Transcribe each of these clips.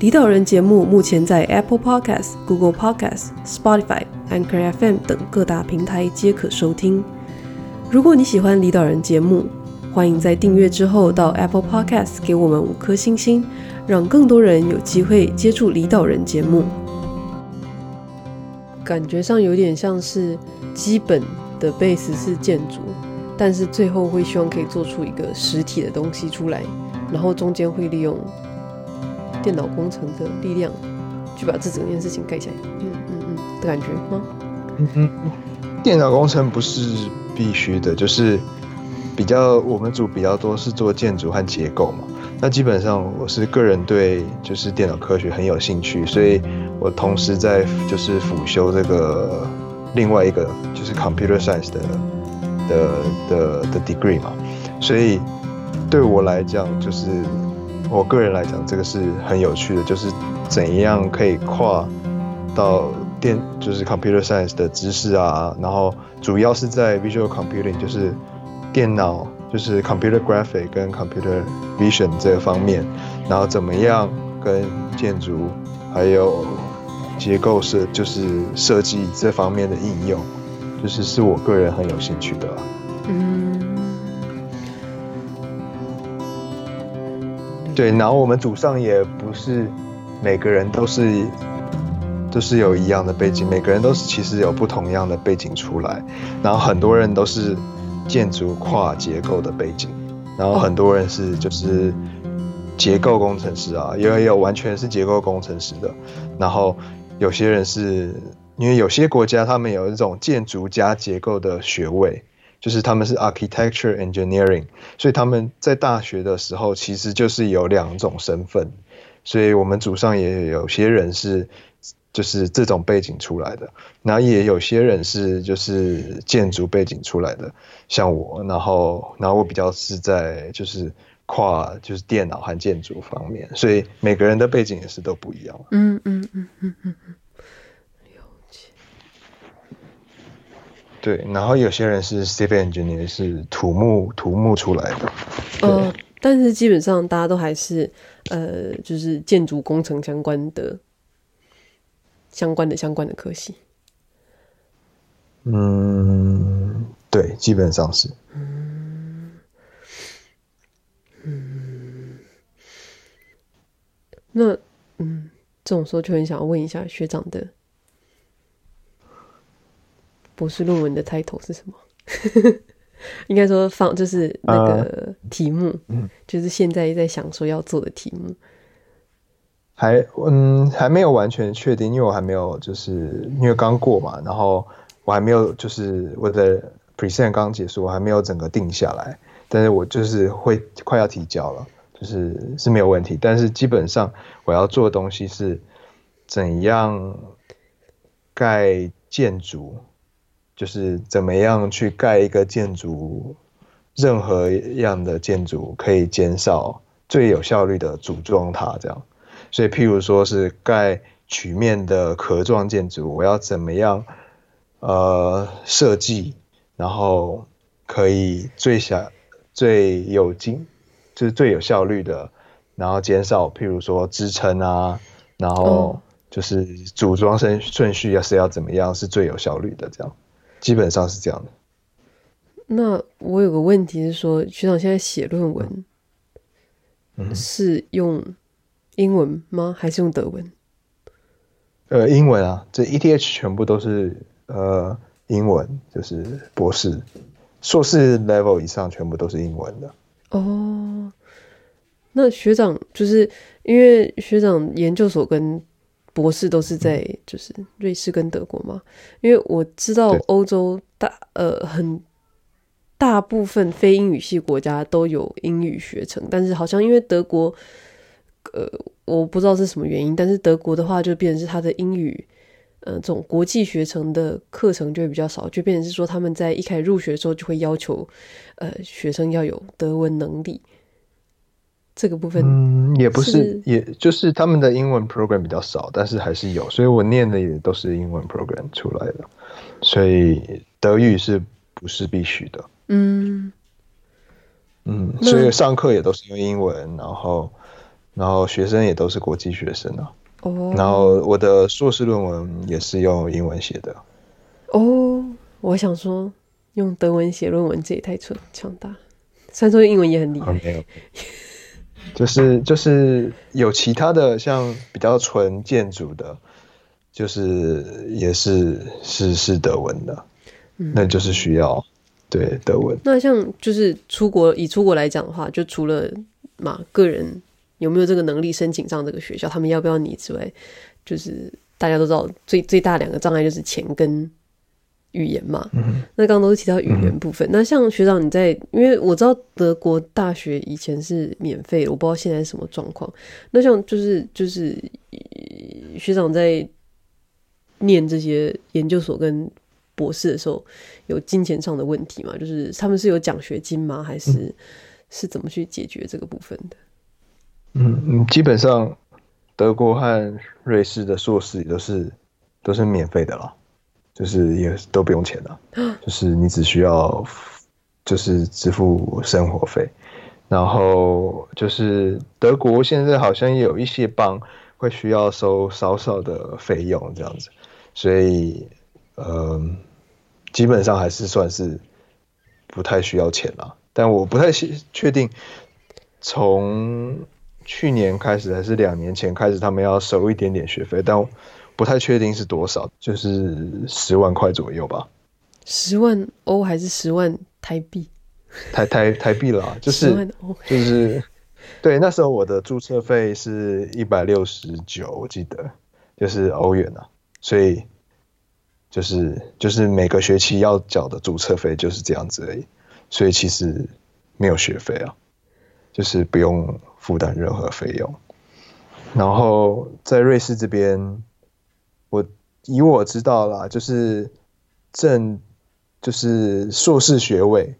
离岛人节目目前在 Apple Podcast、Google Podcast、Spotify、Anchor FM 等各大平台皆可收听。如果你喜欢离岛人节目，欢迎在订阅之后到 Apple Podcast 给我们五颗星星，让更多人有机会接触离岛人节目。感觉上有点像是基本的 base 是建筑，但是最后会希望可以做出一个实体的东西出来，然后中间会利用。电脑工程的力量，去把这整件事情盖起来，嗯嗯嗯的感觉吗？嗯嗯，电脑工程不是必须的，就是比较我们组比较多是做建筑和结构嘛。那基本上我是个人对就是电脑科学很有兴趣，所以我同时在就是辅修这个另外一个就是 computer science 的的的的 degree 嘛，所以对我来讲就是。我个人来讲，这个是很有趣的，就是怎样可以跨到电，就是 computer science 的知识啊，然后主要是在 visual computing，就是电脑，就是 computer graphic 跟 computer vision 这个方面，然后怎么样跟建筑还有结构设，就是设计这方面的应用，就是是我个人很有兴趣的。嗯。对，然后我们组上也不是每个人都是都是有一样的背景，每个人都是其实有不同样的背景出来，然后很多人都是建筑跨结构的背景，然后很多人是就是结构工程师啊，也有完全是结构工程师的，然后有些人是因为有些国家他们有一种建筑加结构的学位。就是他们是 architecture engineering，所以他们在大学的时候其实就是有两种身份，所以我们组上也有些人是就是这种背景出来的，然后也有些人是就是建筑背景出来的，像我，然后然后我比较是在就是跨就是电脑和建筑方面，所以每个人的背景也是都不一样。嗯嗯嗯嗯嗯嗯。对，然后有些人是 civil engineer，是土木土木出来的。呃，但是基本上大家都还是呃，就是建筑工程相关的、相关的、相关的科系。嗯，对，基本上是。嗯嗯，那嗯，这种时候就很想要问一下学长的。博士论文的 title 是什么？应该说放就是那个题目，嗯，就是现在在想说要做的题目。还嗯还没有完全确定，因为我还没有就是因为刚过嘛，然后我还没有就是我的 present 刚结束，我还没有整个定下来。但是我就是会快要提交了，就是是没有问题。但是基本上我要做的东西是怎样盖建筑。就是怎么样去盖一个建筑，任何样的建筑可以减少最有效率的组装它这样。所以，譬如说是盖曲面的壳状建筑，我要怎么样呃设计，然后可以最小最有精就是最有效率的，然后减少譬如说支撑啊，然后就是组装顺顺序要是要怎么样是最有效率的这样。基本上是这样的。那我有个问题是说，学长现在写论文，是用英文吗？还是用德文？呃，英文啊，这 ETH 全部都是呃英文，就是博士、硕士 level 以上全部都是英文的。哦，那学长就是因为学长研究所跟博士都是在就是瑞士跟德国嘛，因为我知道欧洲大呃很大部分非英语系国家都有英语学程，但是好像因为德国呃我不知道是什么原因，但是德国的话就变成是他的英语呃这种国际学程的课程就会比较少，就变成是说他们在一开始入学的时候就会要求呃学生要有德文能力。这个部分，嗯，也不是，是也就是他们的英文 program 比较少，但是还是有，所以我念的也都是英文 program 出来的，所以德语是不是必须的？嗯嗯，所以上课也都是用英文，然后然后学生也都是国际学生啊。哦，然后我的硕士论文也是用英文写的。哦，我想说用德文写论文这也太强强大，虽然说英文也很厉害。哦，没有。就是就是有其他的像比较纯建筑的，就是也是是是德文的，嗯，那就是需要对德文。那像就是出国以出国来讲的话，就除了嘛个人有没有这个能力申请上这个学校，他们要不要你之外，就是大家都知道最最大两个障碍就是钱跟。语言嘛，嗯、那刚刚都是提到语言部分。嗯、那像学长你在，因为我知道德国大学以前是免费的，我不知道现在是什么状况。那像就是就是学长在念这些研究所跟博士的时候，有金钱上的问题吗？就是他们是有奖学金吗？还是、嗯、是怎么去解决这个部分的？嗯嗯，基本上德国和瑞士的硕士也都是都是免费的了。就是也都不用钱的，就是你只需要就是支付生活费，然后就是德国现在好像也有一些邦会需要收少少的费用这样子，所以嗯，基本上还是算是不太需要钱了，但我不太确定从去年开始还是两年前开始他们要收一点点学费，但。不太确定是多少，就是十万块左右吧。十万欧还是十万台币？台台台币啦，就是就是，对，那时候我的注册费是一百六十九，我记得就是欧元啊，所以就是就是每个学期要缴的注册费就是这样子而已，所以其实没有学费啊，就是不用负担任何费用。然后在瑞士这边。我以我知道啦，就是正就是硕士学位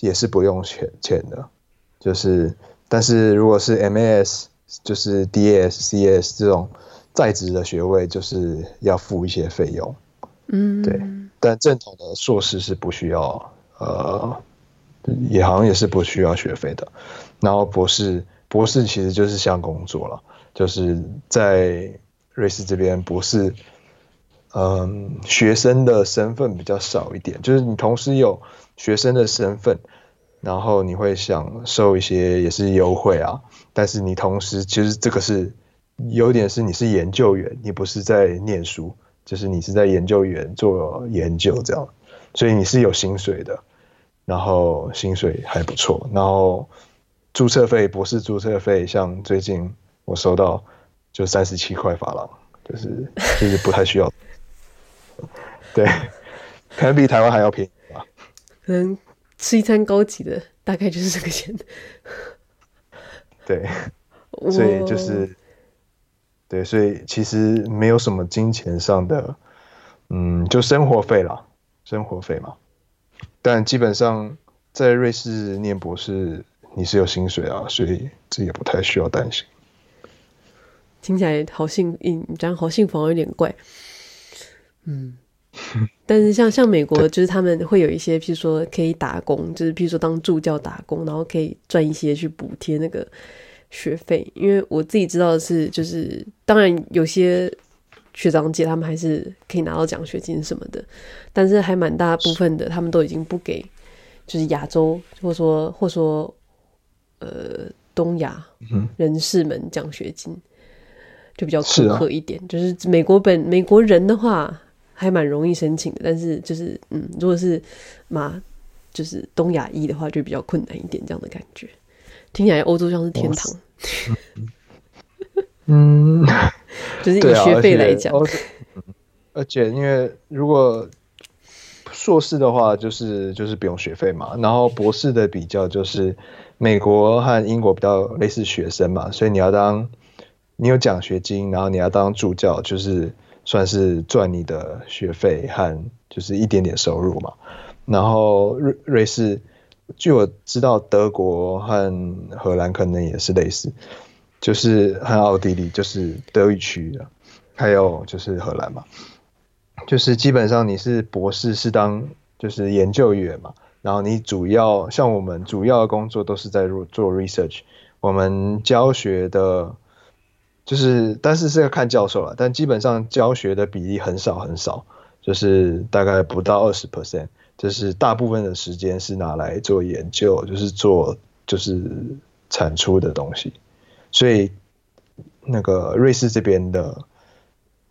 也是不用钱钱的，就是但是如果是 MAS 就是 DS、CS 这种在职的学位，就是要付一些费用。嗯，对，但正统的硕士是不需要，呃，也好像也是不需要学费的。然后博士博士其实就是像工作了，就是在。瑞士这边博士，嗯，学生的身份比较少一点，就是你同时有学生的身份，然后你会享受一些也是优惠啊，但是你同时其实这个是有点是你是研究员，你不是在念书，就是你是在研究员做研究这样，所以你是有薪水的，然后薪水还不错，然后注册费，博士注册费，像最近我收到。就三十七块法郎，就是就是不太需要，对，可能比台湾还要便宜吧。可能吃一餐高级的，大概就是这个钱。对，所以就是，对，所以其实没有什么金钱上的，嗯，就生活费啦，生活费嘛。但基本上在瑞士念博士，你是有薪水啊，所以这也不太需要担心。听起来好幸，嗯，讲好幸福，有点怪，嗯，但是像像美国，就是他们会有一些，譬如说可以打工，就是譬如说当助教打工，然后可以赚一些去补贴那个学费。因为我自己知道的是，就是当然有些学长姐他们还是可以拿到奖学金什么的，但是还蛮大部分的，他们都已经不给，就是亚洲或者说或者说呃东亚人士们奖学金。就比较苛刻一点，是啊、就是美国本美国人的话还蛮容易申请的，但是就是嗯，如果是嘛，就是东亚裔的话就比较困难一点，这样的感觉。听起来欧洲像是天堂。嗯，就是以学费来讲、啊，而且因为如果硕士的话，就是就是不用学费嘛，然后博士的比较就是美国和英国比较类似学生嘛，所以你要当。你有奖学金，然后你要当助教，就是算是赚你的学费和就是一点点收入嘛。然后瑞瑞士，据我知道，德国和荷兰可能也是类似，就是和奥地利就是德语区的，还有就是荷兰嘛，就是基本上你是博士是当就是研究员嘛，然后你主要像我们主要的工作都是在做 research，我们教学的。就是，但是是要看教授了，但基本上教学的比例很少很少，就是大概不到二十 percent，就是大部分的时间是拿来做研究，就是做就是产出的东西，所以那个瑞士这边的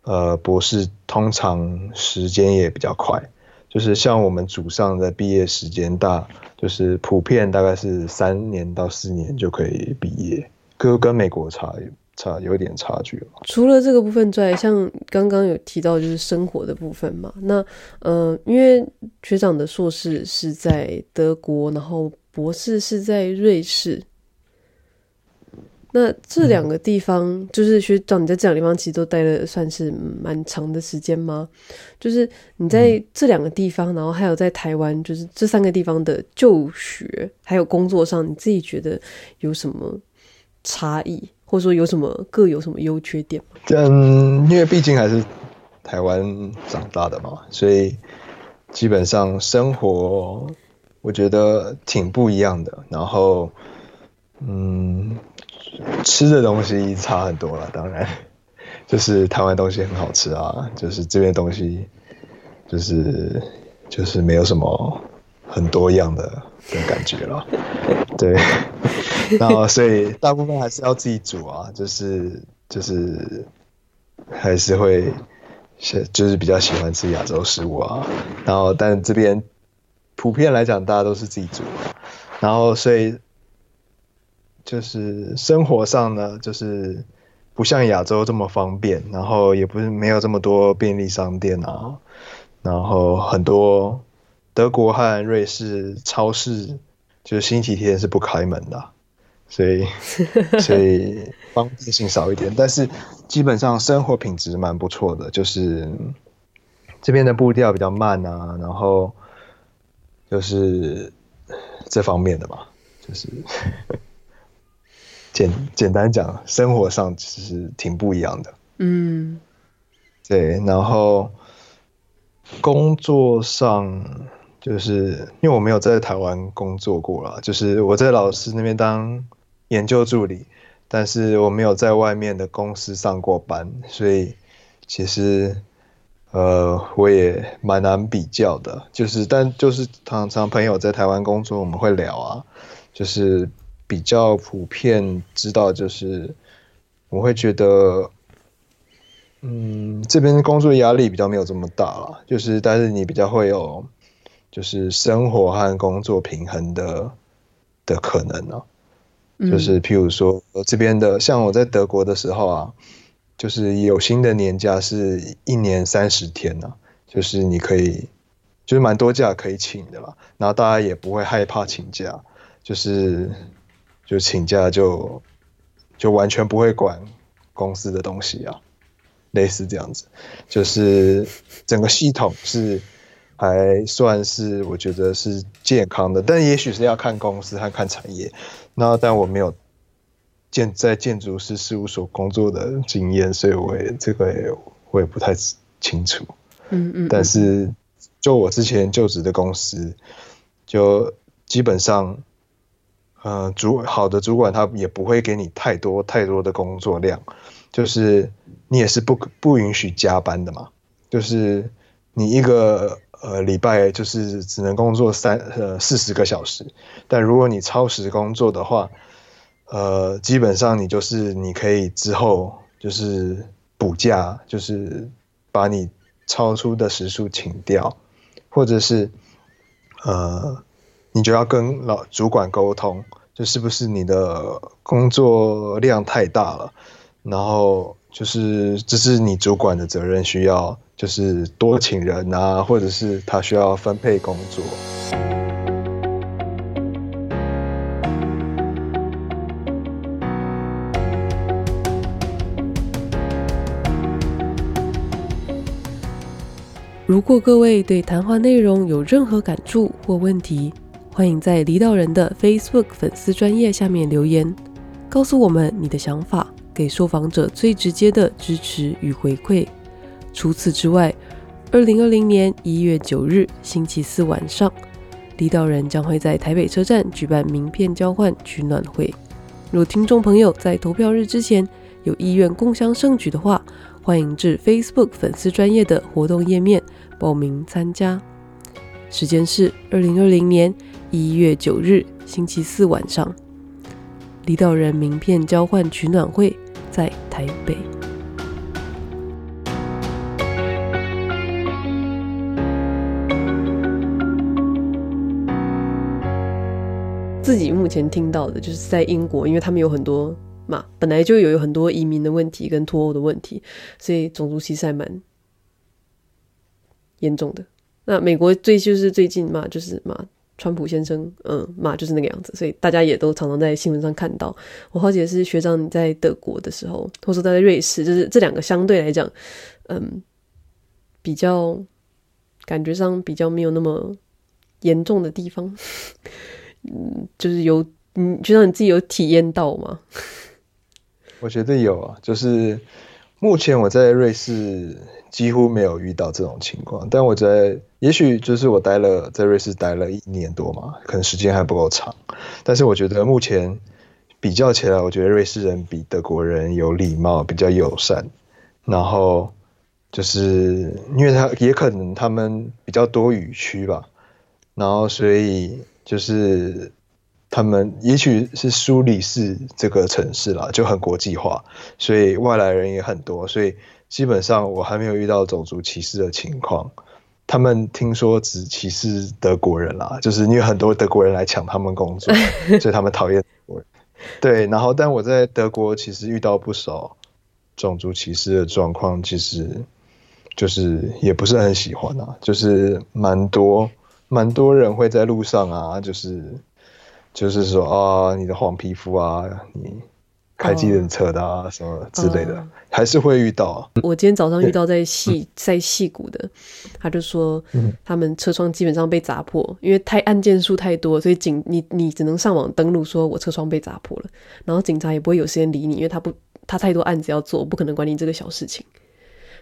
呃博士通常时间也比较快，就是像我们组上的毕业时间大，就是普遍大概是三年到四年就可以毕业，跟跟美国差。差有点差距了。除了这个部分之外，像刚刚有提到就是生活的部分嘛。那呃，因为学长的硕士是在德国，然后博士是在瑞士。那这两个地方，嗯、就是学长你在这两个地方其实都待了算是蛮长的时间吗？就是你在这两个地方，然后还有在台湾，就是这三个地方的就学还有工作上，你自己觉得有什么差异？或者说有什么各有什么优缺点吗？嗯，因为毕竟还是台湾长大的嘛，所以基本上生活我觉得挺不一样的。然后，嗯，吃的东西差很多了，当然 就是台湾东西很好吃啊，就是这边东西就是就是没有什么很多样的的感觉了，对。然后，所以大部分还是要自己煮啊，就是就是还是会是就是比较喜欢吃亚洲食物啊。然后，但这边普遍来讲，大家都是自己煮。然后，所以就是生活上呢，就是不像亚洲这么方便，然后也不是没有这么多便利商店啊。然后，很多德国和瑞士超市就是星期天是不开门的。所以，所以方便性少一点，但是基本上生活品质蛮不错的。就是这边的步调比较慢啊，然后就是这方面的嘛，就是简简单讲，生活上其实挺不一样的。嗯，对，然后工作上就是因为我没有在台湾工作过啦，就是我在老师那边当。研究助理，但是我没有在外面的公司上过班，所以其实呃我也蛮难比较的。就是但就是常常朋友在台湾工作，我们会聊啊，就是比较普遍知道，就是我会觉得，嗯，这边工作压力比较没有这么大了，就是但是你比较会有就是生活和工作平衡的的可能呢、就是譬如说，这边的像我在德国的时候啊，就是有薪的年假是一年三十天呢、啊，就是你可以，就是蛮多假可以请的啦。然后大家也不会害怕请假，就是就请假就就完全不会管公司的东西啊，类似这样子，就是整个系统是还算是我觉得是健康的，但也许是要看公司和看产业。那但我没有建在建筑师事务所工作的经验，所以我也这个也我也不太清楚。嗯嗯。但是就我之前就职的公司，就基本上，呃，主好的主管他也不会给你太多太多的工作量，就是你也是不不允许加班的嘛，就是你一个。呃，礼拜就是只能工作三呃四十个小时，但如果你超时工作的话，呃，基本上你就是你可以之后就是补假，就是把你超出的时数请掉，或者是呃，你就要跟老主管沟通，就是不是你的工作量太大了，然后就是这是你主管的责任需要。就是多请人啊，或者是他需要分配工作。如果各位对谈话内容有任何感触或问题，欢迎在离岛人的 Facebook 粉丝专业下面留言，告诉我们你的想法，给受访者最直接的支持与回馈。除此之外，二零二零年一月九日星期四晚上，离岛人将会在台北车站举办名片交换取暖会。若听众朋友在投票日之前有意愿共襄盛举的话，欢迎至 Facebook 粉丝专业的活动页面报名参加。时间是二零二零年。一月九日星期四晚上，离岛人名片交换取暖会在台北。自己目前听到的就是在英国，因为他们有很多嘛，本来就有很多移民的问题跟脱欧的问题，所以种族歧视还蛮严重的。那美国最就是最近嘛，就是嘛。川普先生，嗯，嘛就是那个样子，所以大家也都常常在新闻上看到。我好奇的是，学长你在德国的时候，或者说在瑞士，就是这两个相对来讲，嗯，比较感觉上比较没有那么严重的地方，嗯，就是有，嗯，学长你自己有体验到吗？我觉得有啊，就是目前我在瑞士。几乎没有遇到这种情况，但我在也许就是我待了在瑞士待了一年多嘛，可能时间还不够长。但是我觉得目前比较起来，我觉得瑞士人比德国人有礼貌，比较友善。然后就是因为他也可能他们比较多语区吧，然后所以就是他们也许是苏黎世这个城市啦，就很国际化，所以外来人也很多，所以。基本上我还没有遇到种族歧视的情况，他们听说只歧视德国人啦，就是因为很多德国人来抢他们工作，所以他们讨厌德国人。对，然后但我在德国其实遇到不少种族歧视的状况，其实就是也不是很喜欢啊，就是蛮多蛮多人会在路上啊，就是就是说啊，你的黄皮肤啊，你。开机人车的啊，什么之类的，嗯、还是会遇到啊。我今天早上遇到在戏 在戏谷的，他就说，他们车窗基本上被砸破，因为太案件数太多，所以警你你只能上网登录，说我车窗被砸破了，然后警察也不会有时间理你，因为他不他太多案子要做，不可能管你这个小事情。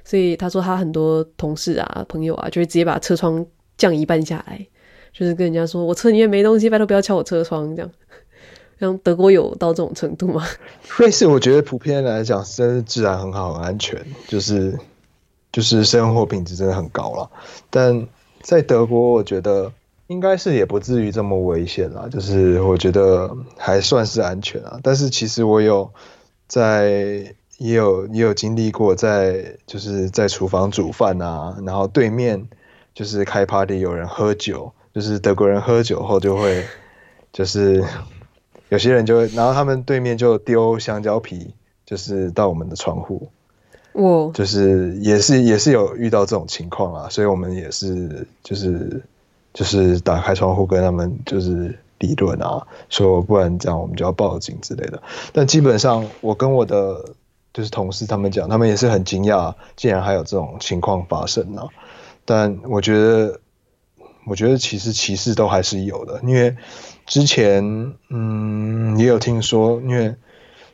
所以他说他很多同事啊朋友啊，就会直接把车窗降一半下来，就是跟人家说我车里面没东西，拜托不要敲我车窗这样。像德国有到这种程度吗？瑞士我觉得普遍来讲，真的治安很好，很安全，就是就是生活品质真的很高了。但在德国，我觉得应该是也不至于这么危险啦，就是我觉得还算是安全啊。但是其实我有在也有也有经历过在就是在厨房煮饭啊，然后对面就是开 party 有人喝酒，就是德国人喝酒后就会 就是。有些人就会，然后他们对面就丢香蕉皮，就是到我们的窗户，我，就是也是也是有遇到这种情况啊，所以我们也是就是就是打开窗户跟他们就是理论啊，说不然这样我们就要报警之类的。但基本上我跟我的就是同事他们讲，他们也是很惊讶，竟然还有这种情况发生啊。但我觉得，我觉得其实歧视都还是有的，因为。之前，嗯，也有听说，因为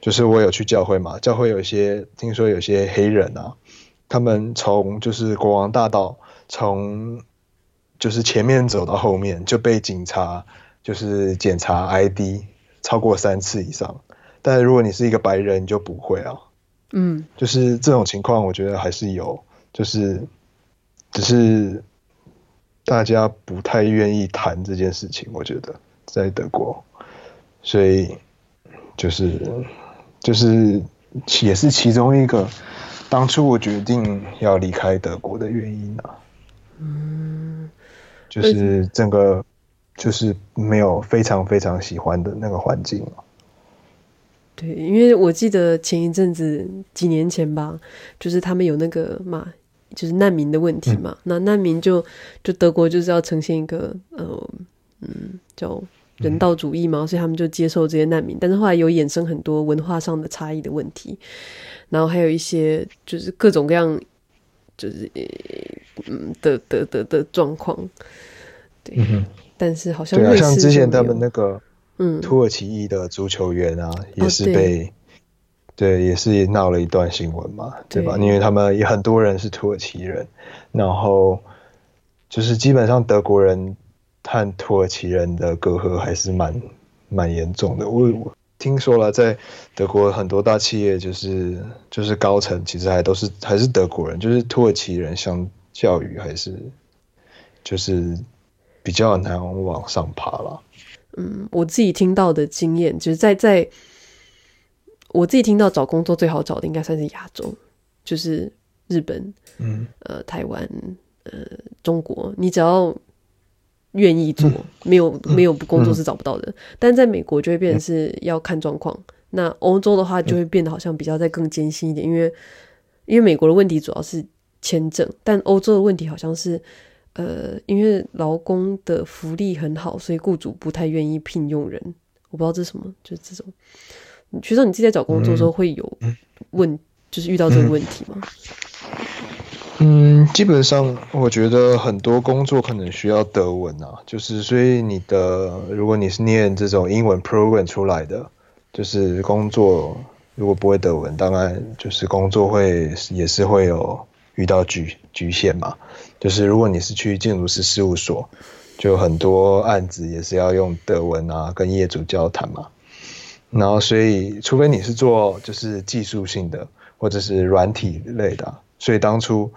就是我有去教会嘛，教会有一些听说有些黑人啊，他们从就是国王大道从就是前面走到后面就被警察就是检查 ID 超过三次以上，但如果你是一个白人，你就不会啊，嗯，就是这种情况，我觉得还是有，就是只是大家不太愿意谈这件事情，我觉得。在德国，所以就是就是也是其中一个当初我决定要离开德国的原因啊。嗯，就是整个就是没有非常非常喜欢的那个环境。对，因为我记得前一阵子几年前吧，就是他们有那个嘛，就是难民的问题嘛。嗯、那难民就就德国就是要呈现一个呃嗯叫。人道主义嘛，所以他们就接受这些难民，但是后来有衍生很多文化上的差异的问题，然后还有一些就是各种各样，就是嗯的的的的状况。对，嗯、但是好像对啊，像之前他们那个嗯土耳其裔的足球员啊，嗯、也是被、哦、对，也是闹了一段新闻嘛，对吧？对，因为他们也很多人是土耳其人，然后就是基本上德国人和土耳其人的隔阂还是蛮蛮严重的。我我听说了，在德国很多大企业就是就是高层其实还都是还是德国人，就是土耳其人相较于还是就是。比较难往上爬了。嗯，我自己听到的经验就是在在，我自己听到找工作最好找的应该算是亚洲，就是日本，嗯，呃，台湾，呃，中国，你只要愿意做，嗯、没有没有工作是找不到的。嗯、但在美国就会变成是要看状况。嗯、那欧洲的话就会变得好像比较再更艰辛一点，因为因为美国的问题主要是签证，但欧洲的问题好像是。呃，因为劳工的福利很好，所以雇主不太愿意聘用人。我不知道这是什么，就是这种。学长，你自己在找工作的时候会有问，嗯、就是遇到这个问题吗？嗯，基本上我觉得很多工作可能需要德文啊，就是所以你的如果你是念这种英文 program 出来的，就是工作如果不会德文，当然就是工作会也是会有遇到局局限嘛。就是如果你是去建筑师事务所，就很多案子也是要用德文啊，跟业主交谈嘛。然后所以，除非你是做就是技术性的或者是软体类的，所以当初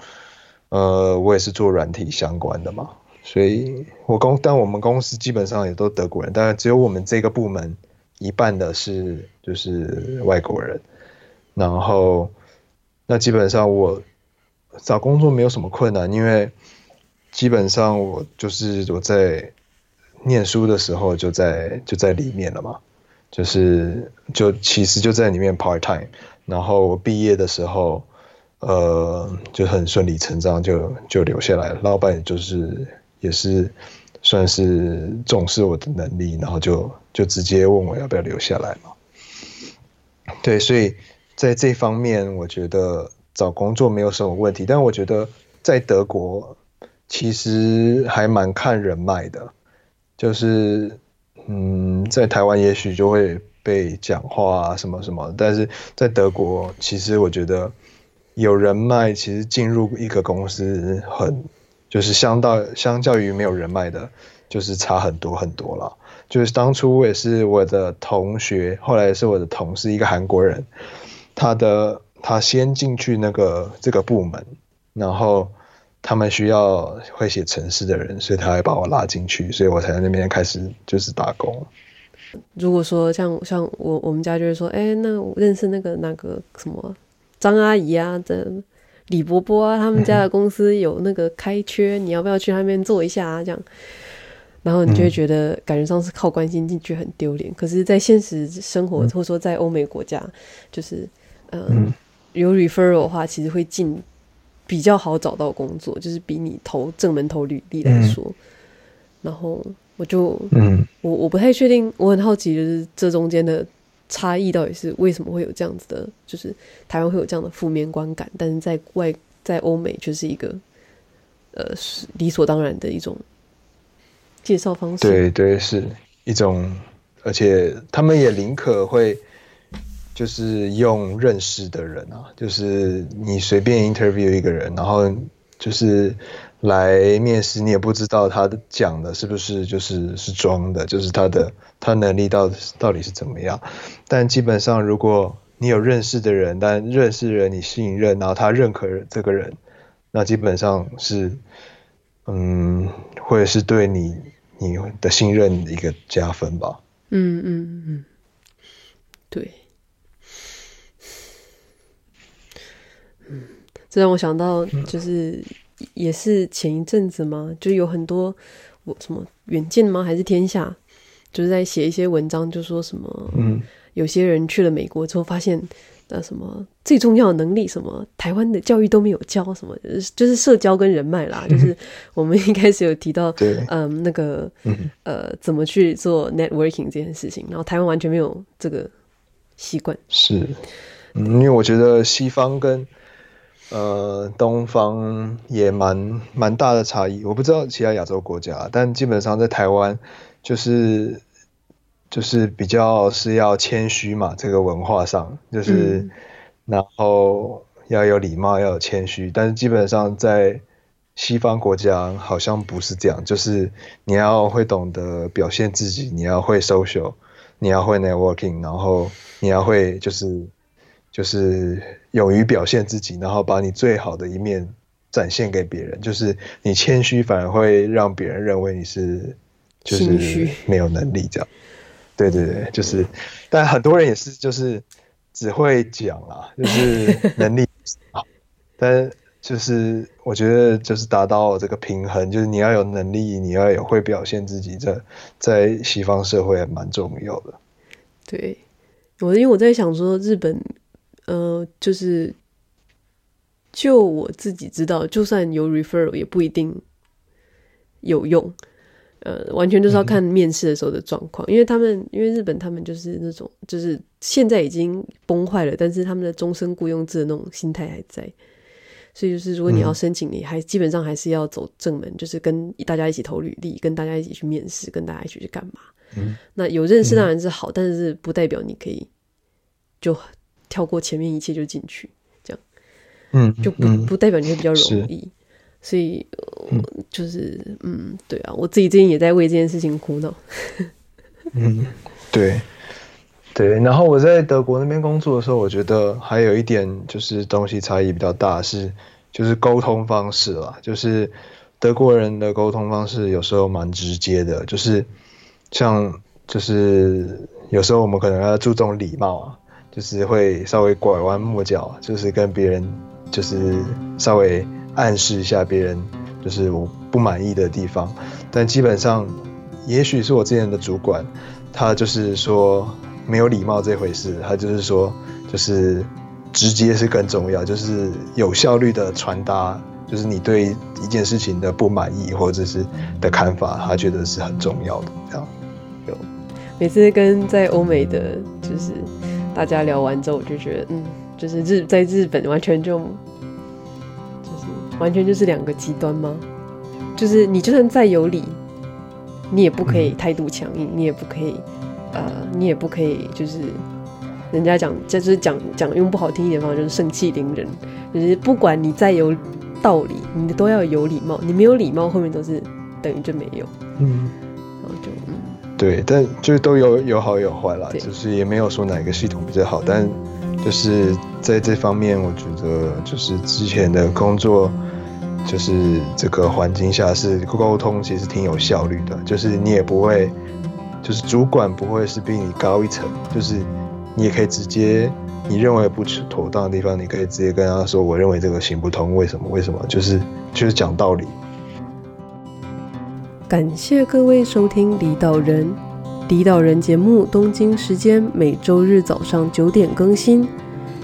呃我也是做软体相关的嘛。所以我公但我们公司基本上也都德国人，但只有我们这个部门一半的是就是外国人。然后那基本上我。找工作没有什么困难，因为基本上我就是我在念书的时候就在就在里面了嘛，就是就其实就在里面 part time，然后我毕业的时候，呃，就很顺理成章就就留下来了。老板就是也是算是重视我的能力，然后就就直接问我要不要留下来嘛。对，所以在这方面我觉得。找工作没有什么问题，但我觉得在德国其实还蛮看人脉的，就是嗯，在台湾也许就会被讲话啊什么什么，但是在德国其实我觉得有人脉，其实进入一个公司很就是相到相较于没有人脉的，就是差很多很多了。就是当初我也是我的同学，后来是我的同事，一个韩国人，他的。他先进去那个这个部门，然后他们需要会写程式的人，所以他还把我拉进去，所以我才在那边开始就是打工。如果说像像我我们家就是说，哎，那我认识那个那个什么张阿姨啊，的李伯伯啊，他们家的公司有那个开缺，嗯、你要不要去那边做一下啊？这样，然后你就会觉得感觉上是靠关心进去很丢脸，可是，在现实生活、嗯、或者说在欧美国家，就是、呃、嗯。有 referral 的话，其实会进比较好找到工作，就是比你投正门投履历来说。嗯、然后我就，嗯，我我不太确定，我很好奇，就是这中间的差异到底是为什么会有这样子的，就是台湾会有这样的负面观感，但是在外在欧美却是一个呃是理所当然的一种介绍方式。对对，是一种，而且他们也宁可会。就是用认识的人啊，就是你随便 interview 一个人，然后就是来面试，你也不知道他讲的是不是就是是装的，就是他的他能力到到底是怎么样。但基本上，如果你有认识的人，但认识的人你信任，然后他认可这个人，那基本上是嗯，会是对你你的信任一个加分吧。嗯嗯嗯，对。嗯，这让我想到，就是也是前一阵子嘛，就有很多我什么远见吗？还是天下，就是在写一些文章，就说什么，嗯，有些人去了美国之后，发现那什么最重要的能力，什么台湾的教育都没有教，什么就是社交跟人脉啦。就是我们一开始有提到，对，嗯，那个，呃，怎么去做 networking 这件事情，然后台湾完全没有这个习惯。是，嗯，因为我觉得西方跟呃，东方也蛮蛮大的差异。我不知道其他亚洲国家，但基本上在台湾，就是就是比较是要谦虚嘛，这个文化上就是，嗯、然后要有礼貌，要有谦虚。但是基本上在西方国家好像不是这样，就是你要会懂得表现自己，你要会 social，你要会 networking，然后你要会就是。就是勇于表现自己，然后把你最好的一面展现给别人。就是你谦虚，反而会让别人认为你是就是没有能力这样。对对对，就是，但很多人也是就是只会讲啊，就是 能力好，但就是我觉得就是达到这个平衡，就是你要有能力，你要有会表现自己，这在西方社会还蛮重要的。对，我因为我在想说日本。呃，就是就我自己知道，就算有 referral 也不一定有用。呃，完全就是要看面试的时候的状况，嗯，因为他们因为日本他们就是那种就是现在已经崩坏了，但是他们的终身雇佣制的那种心态还在。所以就是如果你要申请，你还基本上还是要走正门，就是跟大家一起投履历，跟大家一起去面试，跟大家一起去干嘛。嗯，那有认识当然是好，嗯，但是不代表你可以就。跳过前面一切就进去，这样，嗯，就不不代表你会比较容易，所以、呃、就是嗯，对啊，我自己最近也在为这件事情苦恼。嗯，对，对。然后我在德国那边工作的时候，我觉得还有一点就是东西差异比较大，是就是沟通方式啦，就是德国人的沟通方式有时候蛮直接的，就是像就是有时候我们可能要注重礼貌啊。就是会稍微拐弯抹角，就是跟别人就是稍微暗示一下别人，就是我不满意的地方。但基本上，也许是我之前的主管，他就是说没有礼貌这回事，他就是说就是直接是更重要，就是有效率的传达，就是你对一件事情的不满意或者是的看法，他觉得是很重要的。这样有每次跟在欧美的就是。大家聊完之后，我就觉得，嗯，就是日在日本完全就，就是完全就是两个极端吗？就是你就算再有理，你也不可以态度强硬，你也不可以，呃，你也不可以，就是人家讲，就是讲讲用不好听一点的方法，就是盛气凌人。就是不管你再有道理，你都要有礼貌。你没有礼貌，后面都是等于就没有。嗯。对，但就是都有有好有坏啦，就是也没有说哪个系统比较好，但就是在这方面，我觉得就是之前的工作，就是这个环境下是沟通其实挺有效率的，就是你也不会，就是主管不会是比你高一层，就是你也可以直接你认为不妥当的地方，你可以直接跟他说，我认为这个行不通，为什么？为什么？就是就是讲道理。感谢各位收听《离岛人》。《离岛人》节目东京时间每周日早上九点更新。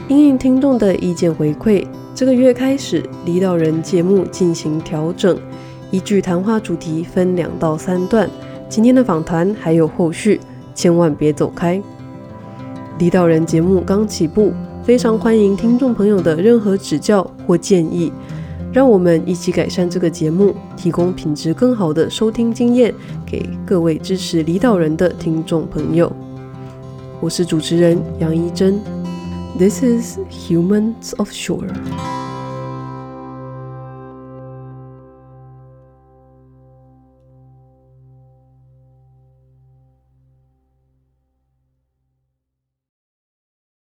因应听众的意见回馈，这个月开始，《离岛人》节目进行调整，依据谈话主题分两到三段。今天的访谈还有后续，千万别走开。《离岛人》节目刚起步，非常欢迎听众朋友的任何指教或建议。让我们一起改善这个节目，提供品质更好的收听经验给各位支持离岛人的听众朋友。我是主持人杨一珍，This is Humans of Shore。